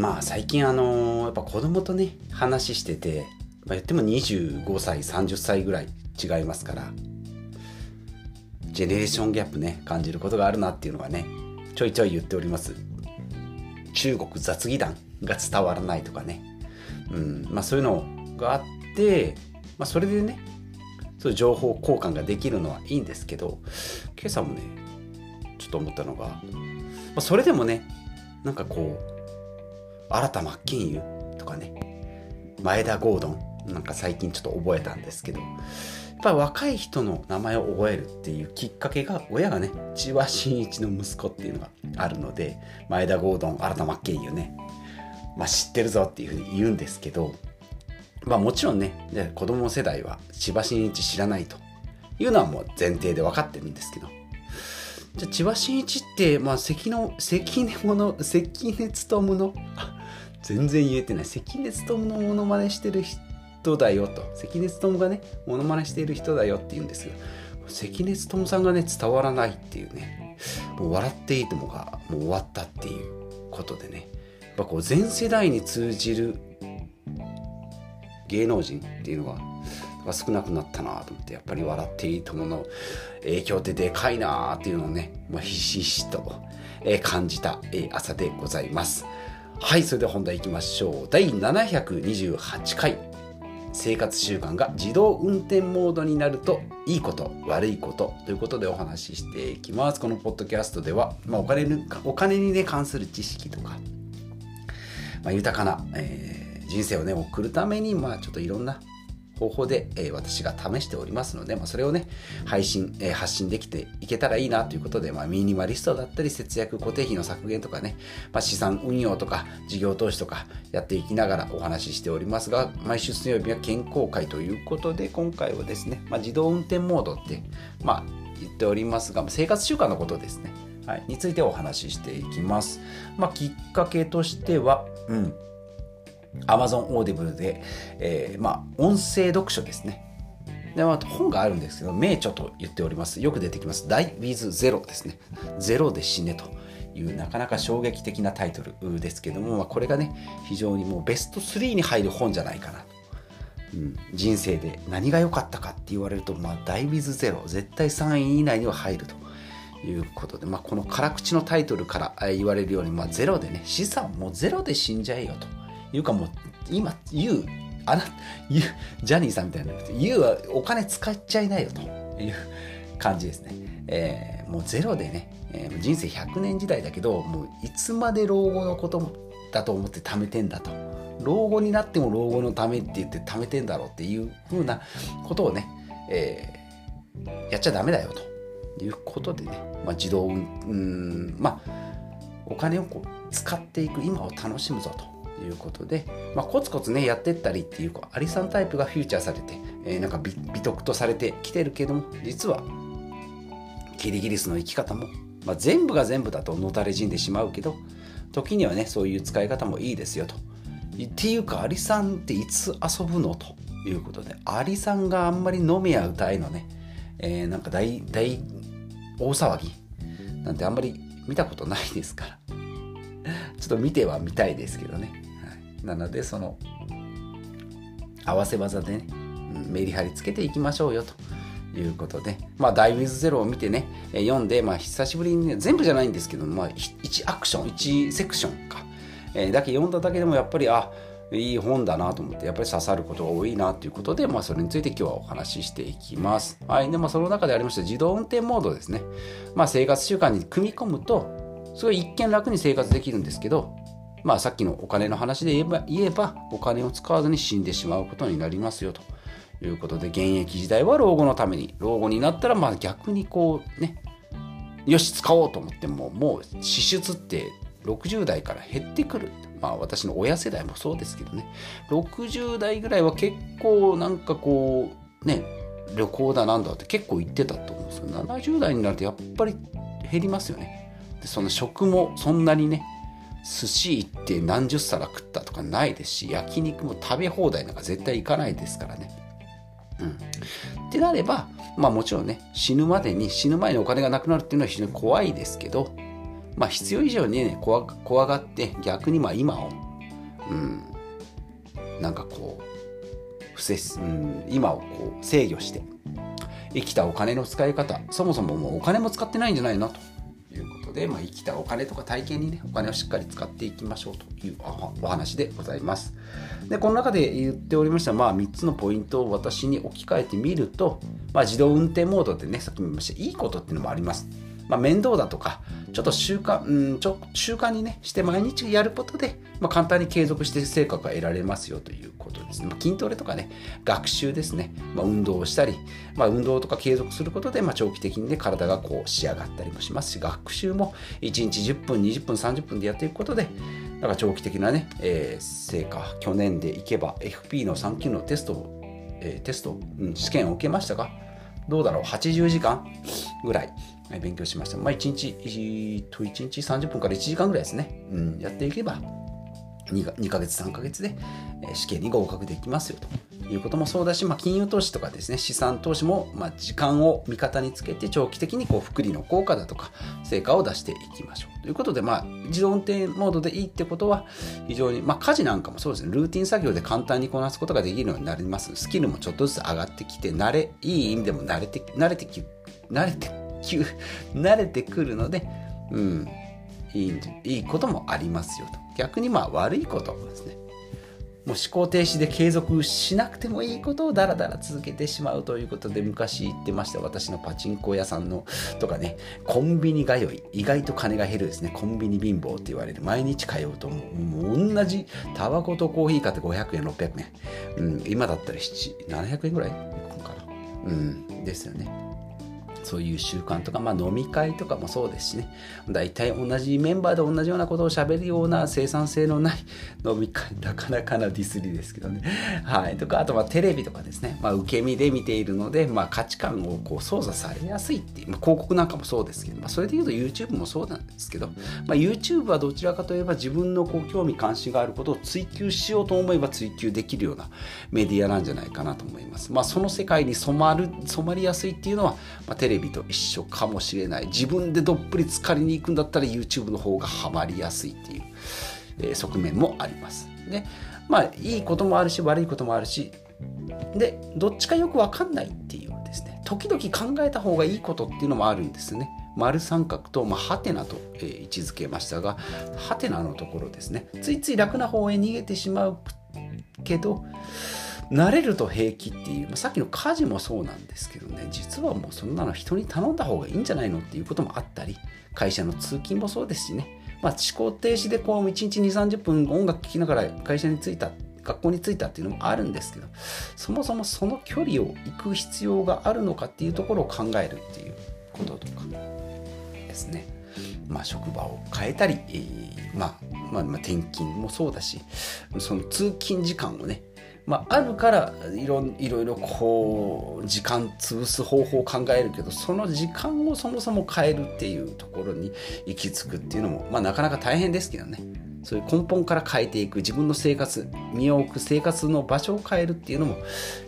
まあ最近あのやっぱ子供とね話してて、まあ、言っても25歳30歳ぐらい違いますからジェネレーションギャップね感じることがあるなっていうのはねちょいちょい言っております。中国雑技団が伝わらないとかね、うんまあ、そういうのがあって、まあ、それでねそういう情報交換ができるのはいいんですけど今朝もねちょっと思ったのが、まあ、それでもねなんかこう新田真剣佑とかね前田ゴードンなんか最近ちょっと覚えたんですけどやっぱ若い人の名前を覚えるっていうきっかけが親がね千葉真一の息子っていうのがあるので前田ゴードン新田真剣佑ねまあ、知ってるぞっていうふうに言うんですけど、まあ、もちろんね子供世代は千葉真一知らないというのはもう前提で分かってるんですけどじゃあ千葉真一って、まあ、関の関根の関根勤の全然言えてない。関根勤のモノマネしてる人だよと。関根勤がねモノマネしている人だよって言うんですけど関根勤さんがね伝わらないっていうね。もう笑っていてもがもう終わったっていうことでね。やっぱこう全世代に通じる芸能人っていうのが少なくなったなと思ってやっぱり笑っていいともの影響ってでかいなっていうのをね、まあ、ひしひしとえ感じたえ朝でございます。はいそれでは本題いきましょう。第728回。生活習慣が自動運転モードになるといいこと悪いことということでお話ししていきます。このポッドキャストでは、まあ、お金にお金に、ね、関する知識とかまあ、豊かな、えー、人生をね送るために、まあ、ちょっといろんな方法で、えー、私が試しておりますので、まあ、それをね配信、えー、発信できていけたらいいなということで、まあ、ミニマリストだったり節約固定費の削減とかね、まあ、資産運用とか事業投資とかやっていきながらお話ししておりますが毎週水曜日は健康会ということで今回はですね、まあ、自動運転モードって、まあ、言っておりますが生活習慣のことですね。はい、についてお話ししていきます。まあ、きっかけとしては、うん、Amazon Audible で、えー、まあ、音声読書ですね。で、まあ、本があるんですけど、名著と言っております。よく出てきます。Die with Zero ですね。ゼロで死ねというなかなか衝撃的なタイトルですけども、まあ、これがね、非常にもうベスト3に入る本じゃないかなと。うん、人生で何が良かったかって言われると、まあ、Die with Zero、絶対3位以内には入ると。いうことで、まあ、この辛口のタイトルから言われるように、まあ、ゼロでね資産もゼロで死んじゃえよというかもう今言うあな言うジャニーさんみたいな。言うはお金使っちゃいないよと。いう感じですね、えー、もうゼロでね、えー、人生100年時代だけどもういつまで老後のことだと思って貯めてんだと。老後になっても老後のためって言って貯めてんだろうっていうふうなことをね、えー、やっちゃダメだよと。いうことでね、まあ、自動うんまあお金をこう使っていく今を楽しむぞと。いうことで、まあ、コツコツねやってったりっていうアリさんタイプがフューチャーされて、えー、なんか美徳とされてきてるけども実はキリギリスの生き方も、まあ、全部が全部だとのたれ死んでしまうけど時にはねそういう使い方もいいですよと。っていうかアリさんっていつ遊ぶのということでアリさんがあんまり飲めや歌えのね、えー、なんか大大大騒ぎなんてあんまり見たことないですからちょっと見てはみたいですけどね、なのでその合わせ技でね、メリハリつけていきましょうよということで、まあ、ダイビーズゼロを見てね、読んで、まあ、久しぶりにね、全部じゃないんですけど、まあ、1アクション、1セクションか、えー、だけ読んだだけでもやっぱり、あ、いい本だなと思ってやっぱり刺さることが多いなということで、まあ、それについて今日はお話ししていきます。はい。で、まあ、その中でありました自動運転モードですね。まあ、生活習慣に組み込むと、すごい一見楽に生活できるんですけど、まあ、さっきのお金の話で言えば言えばお金を使わずに死んでしまうことになりますよと。いうことで現役時代は老後のために老後になったらまあ逆にこうねよし使おうと思ってももう支出って60代から減ってくる。まあ私の親世代もそうですけどね。60代ぐらいは結構なんかこうね旅行だなんだって結構行ってたと思うんですよ。70代になるとやっぱり減りますよね。でその食もそんなにね寿司行って何十皿食ったとかないですし焼肉も食べ放題なんか絶対行かないですからね。うん、ってなれば、まあもちろんね、死ぬまでに、死ぬ前にお金がなくなるっていうのは非常に怖いですけど、まあ、必要以上にね怖がって逆にまあ今をうん。なんかこう不正、うん、今をこう制御して生きたお金の使い方そもそももうお金も使ってないんじゃないのと。ことで、まあ、生きたお金とか体験にねお金をしっかり使っていきましょうというお話でございます。でこの中で言っておりました、まあ、3つのポイントを私に置き換えてみると、まあ、自動運転モードでねさっきも言いましたいいことっていうのもあります。まあ、面倒だとかちょっと習慣、うん、ちょ習慣にねして毎日やることで、まあ、簡単に継続して成果が得られますよということですね、まあ、筋トレとかね学習ですね、まあ、運動をしたり、まあ、運動とか継続することで、まあ、長期的にね体がこう仕上がったりもしますし学習も1日10分20分30分でやっていくことでだから長期的なね、えー、成果去年でいけば FP の3級のテストを、えー、テスト、うん、試験を受けましたがどうだろう80時間ぐらい勉強しました。まあ、1日、えー、と1日30分から1時間ぐらいですね。うん、やっていけば2か、2ヶ月、3ヶ月で試験に合格できますよということもそうだし、まあ、金融投資とかですね、資産投資も、まあ、時間を味方につけて長期的にこう福利の効果だとか成果を出していきましょうということで、まあ、自動運転モードでいいってことは非常に、まあ、家事なんかもそうですね、ルーティン作業で簡単にこなすことができるようになります。スキルもちょっとずつ上がってきて、慣れ、いい意味でも慣れて、慣れてき、慣れて慣れてくるので、うん、いいいいこともありますよと。逆にまあ悪いことですね。もう思考停止で継続しなくてもいいことをダラダラ続けてしまうということで昔言ってました私のパチンコ屋さんのとかねコンビニ通い意外と金が減るですね。コンビニ貧乏って言われる。毎日通うともう同じタバコとコーヒー買って500円600円、うん、今だったら700円ぐらいかな。うんですよね。そういう習慣とか、まあ、飲み会とかもそうですしね。大体同じメンバーで同じようなことをしゃべるような生産性のない 飲み会なかなかなディスりですけどね。はい。とかあとはテレビとかですね、まあ、受け身で見ているので、まあ、価値観をこう操作されやすいっていう、まあ、広告なんかもそうですけど、まあ、それでいうと YouTube もそうなんですけど、まあ、YouTube はどちらかといえば自分のこう興味関心があることを追求しようと思えば追求できるようなメディアなんじゃないかなと思います、まあ、その世界に染まる染まりやすいっていうのは、まあ、テレビレビと一緒かもしれない。自分でどっぷり浸かりに行くんだったら YouTube の方がハマりやすいっていう、えー、側面もあります。でまあいいこともあるし悪いこともあるしでどっちかよく分かんないっていうですね。時々考えた方がいいことっていうのもあるんですね。丸三角と、まあ、ハテナと、えー、位置づけましたがハテナのところですね。ついつい楽な方へ逃げてしまうけど慣れると平気っていう、まあ、さっきの家事もそうなんですけどね実はもうそんなの人に頼んだ方がいいんじゃないのっていうこともあったり会社の通勤もそうですしね、まあ、思考停止でこう1日2 3 0分音楽聴きながら会社に着いた学校に着いたっていうのもあるんですけどそもそもその距離を行く必要があるのかっていうところを考えるっていうこととかですね。まあ、職場を変えたり、えー、まあ、まあ、まあ、転勤もそうだしその通勤時間をねまあ、あるからいろいろいろこう時間潰す方法を考えるけどその時間をそもそも変えるっていうところに行き着くっていうのも、まあ、なかなか大変ですけどね。そういう根本から変えていく自分の生活身を置く生活の場所を変えるっていうのも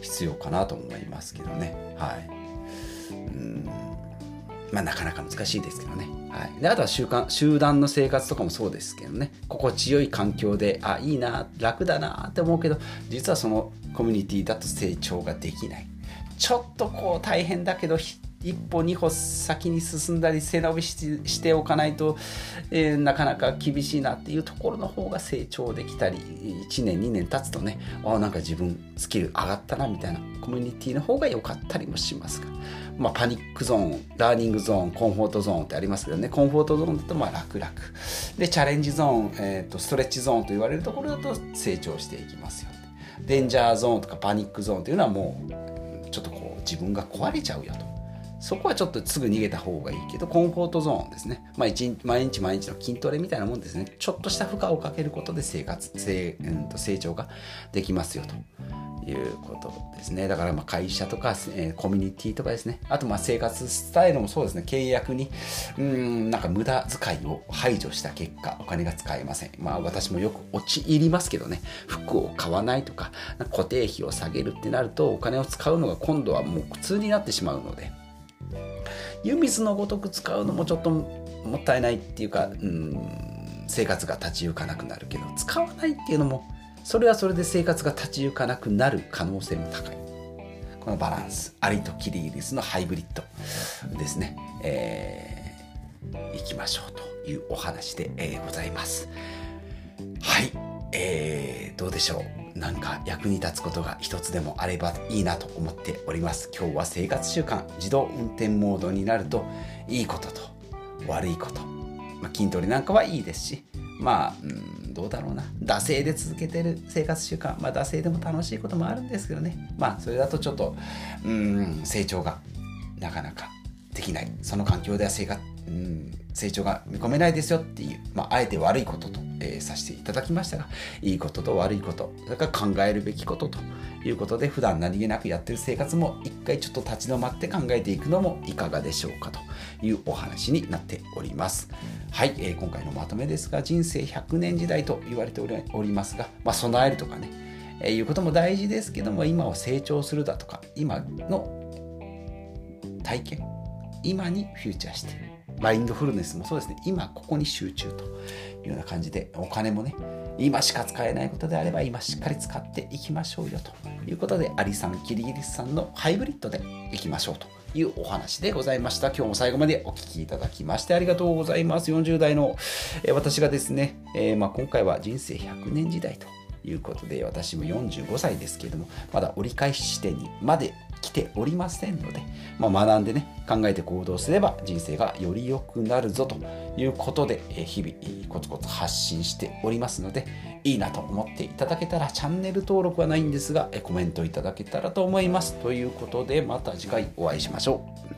必要かなと思いますけどね。はい。うん。まあなかなか難しいですけどね。はい、であとは習慣集団の生活とかもそうですけどね。心地よい環境であいいな楽だなって思うけど実はそのコミュニティだと成長ができない。ちょっとこう大変だけど一歩二歩先に進んだり背伸びしておかないと、えー、なかなか厳しいなっていうところの方が成長できたり1年2年経つとねあなんか自分スキル上がったなみたいなコミュニティの方が良かったりもしますが、まあ、パニックゾーンラーニングゾーンコンフォートゾーンってありますけどね。コンフォートゾーンだとまあ楽々。でチャレンジゾーン、えーと、ストレッチゾーンと言われるところだと成長していきますよ。デンジャーゾーンとかパニックゾーンというのはもうちょっとこう自分が壊れちゃうよと。そこはちょっとすぐ逃げた方がいいけど、コンフォートゾーンですね。まあ、日毎日毎日の筋トレみたいなもんですね。ちょっとした負荷をかけることで生活、成,、うん、と成長ができますよと。いうことですね。だからまあ会社とか、えー、コミュニティとかですね。あとまあ生活スタイルもそうですね。契約に、うん、なんか無駄遣いを排除した結果、お金が使えません。まあ私もよく陥りますけどね。服を買わないとか、固定費を下げるってなると、お金を使うのが今度はもう苦痛になってしまうので、湯水のごとく使うのもちょっともったいないっていうか、うん、生活が立ち行かなくなるけど使わないっていうのもそれはそれで生活が立ち行かなくなる可能性も高い。このバランスアリとキリギリスのハイブリッドですね、えー、いきましょうというお話で、えー、ございます。はい。えー、どうでしょう。なんか役に立つことが一つでもあればいいなと思っております。今日は生活習慣自動運転モードになるといいことと悪いこと、まあ、筋トレなんかはいいですしまあ、うんどうだろうな。惰性で続けてる生活習慣まあ惰性でも楽しいこともあるんですけどね。まあそれだとちょっとうん成長がなかなかできない。その環境では生活うん成長が見込めないですよっていう、まあ、あえて悪いことと、えー、させていただきましたがいいことと悪いことそれから考えるべきことということで普段何気なくやってる生活も一回ちょっと立ち止まって考えていくのもいかがでしょうかというお話になっております。はい、えー、今回のまとめですが人生100年時代と言われておりますが、まあ、備えるとかね、えー、いうことも大事ですけども今を成長するだとか今の体験今にフューチャーしてマインドフルネスもそうですね今ここに集中というような感じでお金もね今しか使えないことであれば今しっかり使っていきましょうよということでアリさんキリギリスさんのハイブリッドでいきましょうというお話でございました。今日も最後までお聴きいただきましてありがとうございます。40代の、え私がですね、えー、ま、今回は人生100年時代ということで私も45歳ですけれどもまだ折り返し地点にまでておりませんので、まあ、学んでね考えて行動すれば人生がより良くなるぞということで日々コツコツ発信しておりますのでいいなと思っていただけたらチャンネル登録はないんですがコメントいただけたらと思います。ということでまた次回お会いしましょう。